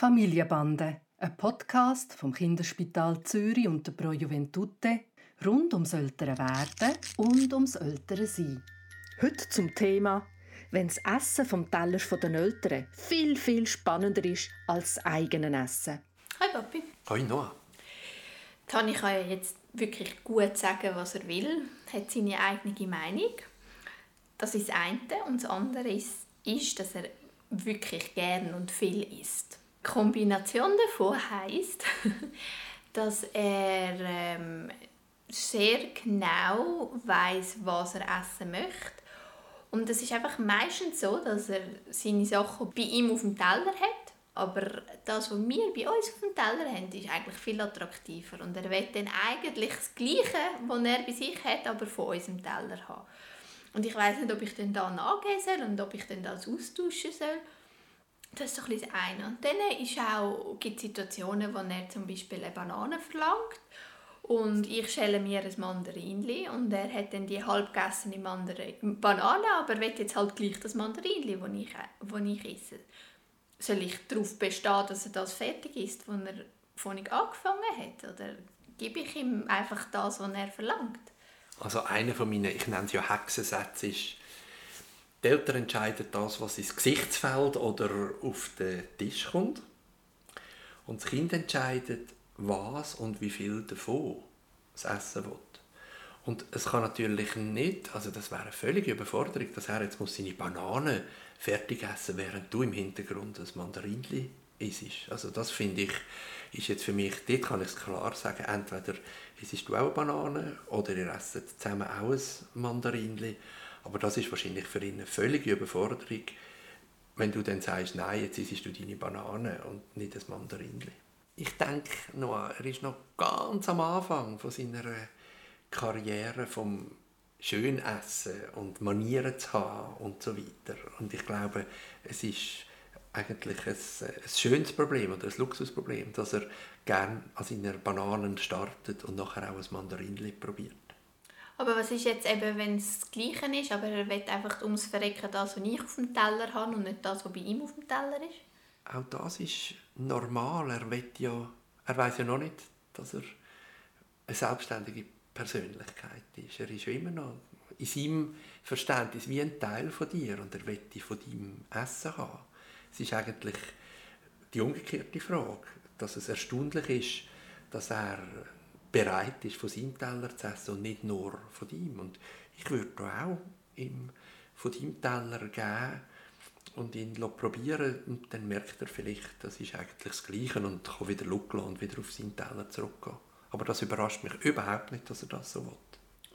Familienbande, ein Podcast vom Kinderspital Zürich und der Pro Juventute rund ums ältere Werden und ums ältere Sein. Heute zum Thema, wenn das Essen vom Teller der Eltern viel, viel spannender ist als das eigene Essen. Hi Papi. Hi Noah. Tani kann ja jetzt wirklich gut sagen, was er will, hat seine eigene Meinung. Das ist das eine. Und das andere ist, ist dass er wirklich gern und viel isst. Kombination davon heisst, dass er ähm, sehr genau weiß, was er essen möchte. Und es ist einfach meistens so, dass er seine Sachen bei ihm auf dem Teller hat. Aber das, was wir bei uns auf dem Teller haben, ist eigentlich viel attraktiver. Und er will dann eigentlich das Gleiche, was er bei sich hat, aber von unserem Teller haben. Und ich weiß nicht, ob ich dann da nachgehen soll und ob ich dann das austauschen soll. Das ist ein das eine. Und dann ist auch, gibt es Situationen, wo er zum Beispiel eine Banane verlangt und ich schäle mir ein Mandarinli und er hat dann die halbgegessene Banane, aber er will jetzt halt gleich das Mandarinli, das ich, ich esse. Soll ich darauf bestehen, dass er das fertig ist, wo er ich angefangen hat? Oder gebe ich ihm einfach das, was er verlangt? Also einer von meinen, ich nenne es ja Hexensätze, ist, die Eltern entscheiden das, was ins Gesichtsfeld oder auf den Tisch kommt. Und das Kind entscheidet, was und wie viel davon es essen will. Und es kann natürlich nicht, also das wäre eine völlige Überforderung, dass er jetzt muss seine Banane fertig essen während du im Hintergrund das Mandarinli isst. Also das finde ich, ist jetzt für mich, dort kann ich es klar sagen, entweder isst du auch eine Banane oder ihr esst zusammen auch ein Mandarinli. Aber das ist wahrscheinlich für ihn eine völlige Überforderung, wenn du dann sagst, nein, jetzt isst du deine Banane und nicht das Mandarinli. Ich denke noch, er ist noch ganz am Anfang von seiner Karriere vom Schönessen und Manieren zu haben und so weiter. Und ich glaube, es ist eigentlich ein, ein schönes Problem oder ein Luxusproblem, dass er gerne an seinen Bananen startet und nachher auch ein Mandarinli probiert. Aber was ist jetzt eben, wenn es das Gleiche ist, aber er will einfach ums Verrecken das, was ich auf dem Teller habe und nicht das, was bei ihm auf dem Teller ist? Auch das ist normal. Er, ja, er weiß ja noch nicht, dass er eine selbstständige Persönlichkeit ist. Er ist ja immer noch in seinem Verständnis wie ein Teil von dir und er will von deinem Essen haben. Es ist eigentlich die umgekehrte Frage, dass es erstaunlich ist, dass er bereit ist, von seinem Teller zu essen und nicht nur von ihm. Und ich würde auch ihm von deinem Teller geben und ihn probieren und dann merkt er vielleicht, das ist eigentlich das Gleiche und kann wieder schauen und wieder auf seinen Teller zurückgehen. Aber das überrascht mich überhaupt nicht, dass er das so will.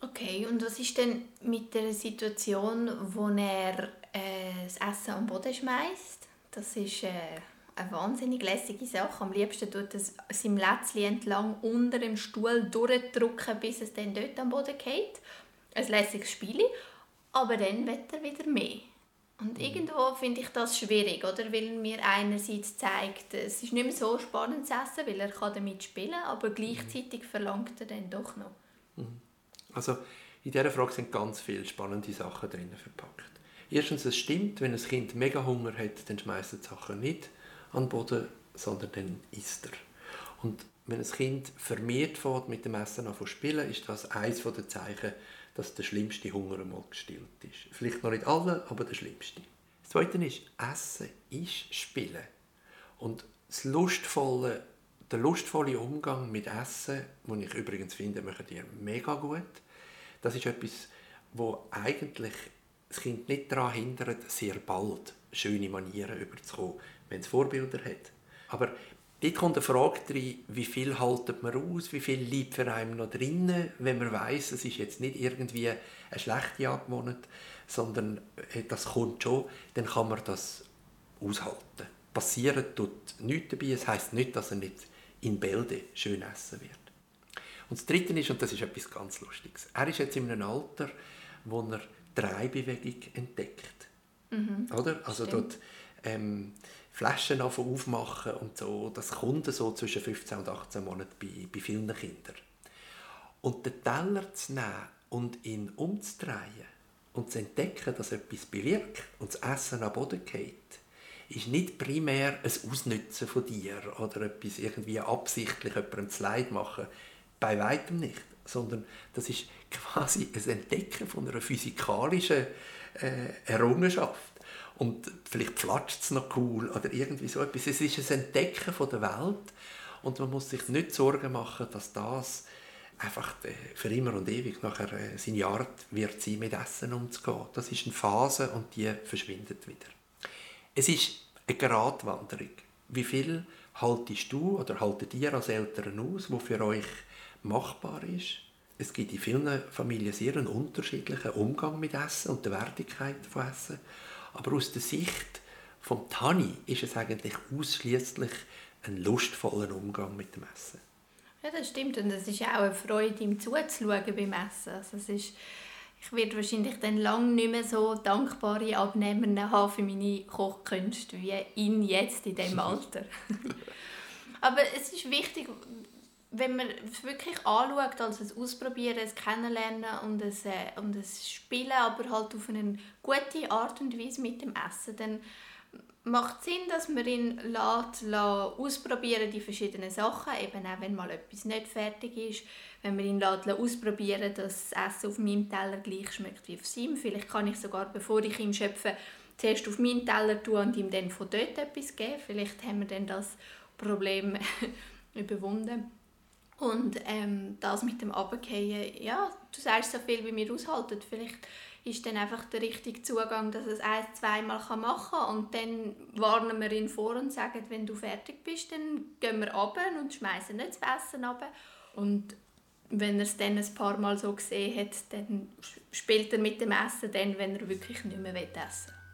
Okay, und was ist denn mit der Situation, wo er äh, das Essen am Boden schmeißt? Das ist äh, eine wahnsinnig lässige Sache. Am liebsten tut er sein Lätzchen entlang unter dem Stuhl durchdrücken, bis es dann dort am Boden geht. Ein lässiges Spiel. Aber dann wird er wieder mehr. Und mhm. irgendwo finde ich das schwierig, oder? Weil mir einerseits zeigt, es ist nicht mehr so spannend zu essen, weil er kann damit spielen aber gleichzeitig mhm. verlangt er dann doch noch. Mhm. Also in dieser Frage sind ganz viele spannende Sachen drin verpackt. Erstens, es stimmt, wenn ein Kind mega Hunger hat, dann schmeißt es die Sachen nicht an den Boden, sondern dann isst er. Und wenn ein Kind vermehrt fährt mit dem Essen zu spielen, ist das eines der Zeichen, dass der schlimmste Hunger einmal gestillt ist. Vielleicht noch nicht alle, aber der schlimmste. Das Zweite ist, Essen ist Spielen. Und das lustvolle, der lustvolle Umgang mit Essen, den ich übrigens finde, machen die mega gut, das ist etwas, wo eigentlich das Kind nicht daran hindert, sehr bald schöne Manieren überzukommen, wenn es Vorbilder hat. Aber Dort kommt eine Frage rein, wie viel haltet man aus, wie viel liegt für einen noch drinnen, wenn man weiß, es ist jetzt nicht irgendwie eine schlechte Angewohnheit, sondern äh, das kommt schon, dann kann man das aushalten. Passieren tut nichts dabei, es heisst nicht, dass er nicht in Bälde schön essen wird. Und das Dritte ist, und das ist etwas ganz Lustiges, er ist jetzt in einem Alter, wo er Dreibewegung entdeckt. Mhm, Oder? Also dort ähm, Flaschen aufmachen und so. Das kommt so zwischen 15 und 18 Monaten bei, bei vielen Kindern. Und den Teller zu nehmen und ihn umzudrehen und zu entdecken, dass etwas bewirkt und das Essen am Boden geht, ist nicht primär ein Ausnutzen von dir oder etwas irgendwie absichtlich jemandem zu Leid machen. Bei weitem nicht. Sondern das ist quasi ein Entdecken von einer physikalischen äh, Errungenschaft. Und vielleicht flatscht es noch cool oder irgendwie so etwas. Es ist ein Entdecken von der Welt und man muss sich nicht Sorgen machen, dass das einfach äh, für immer und ewig nachher äh, seine Art wird sein, mit Essen umzugehen. Das ist eine Phase und die verschwindet wieder. Es ist eine Gratwanderung. Wie viel haltest du oder haltet ihr als Eltern aus, was für euch machbar ist? Es gibt in vielen Familien sehr einen unterschiedlichen Umgang mit Essen und der Wertigkeit von Essen. Aber aus der Sicht von Tani ist es eigentlich ausschließlich ein lustvoller Umgang mit dem Essen. Ja, das stimmt. Und es ist auch eine Freude, ihm zuzuschauen beim Essen. Also es ist, ich werde wahrscheinlich dann lange nicht mehr so dankbare Abnehmer haben für meine Kochkünste wie ihn jetzt in diesem Alter. Aber es ist wichtig, wenn man es wirklich anschaut, als ein Ausprobieren, ein Kennenlernen und ein, äh, und ein Spielen, aber halt auf eine gute Art und Weise mit dem Essen, dann macht es Sinn, dass man ihn lässt, lässt ausprobieren die verschiedenen Sachen, eben auch wenn mal etwas nicht fertig ist, wenn man ihn lässt, ausprobieren dass das Essen auf meinem Teller gleich schmeckt wie auf seinem. Vielleicht kann ich sogar, bevor ich ihm schöpfe, zuerst auf meinen Teller tun und ihm dann von dort etwas geben. Vielleicht haben wir dann das Problem überwunden. Und ähm, das mit dem Abgehen, ja, du sagst so viel, wie wir aushalten. Vielleicht ist dann einfach der richtige Zugang, dass es ein, zweimal machen kann und dann warnen wir ihn vor und sagen, wenn du fertig bist, dann gehen wir runter und schmeißen nicht das Essen runter. Und wenn er es dann ein paar Mal so gesehen hat, dann spielt er mit dem Essen, dann, wenn er wirklich nicht mehr essen will.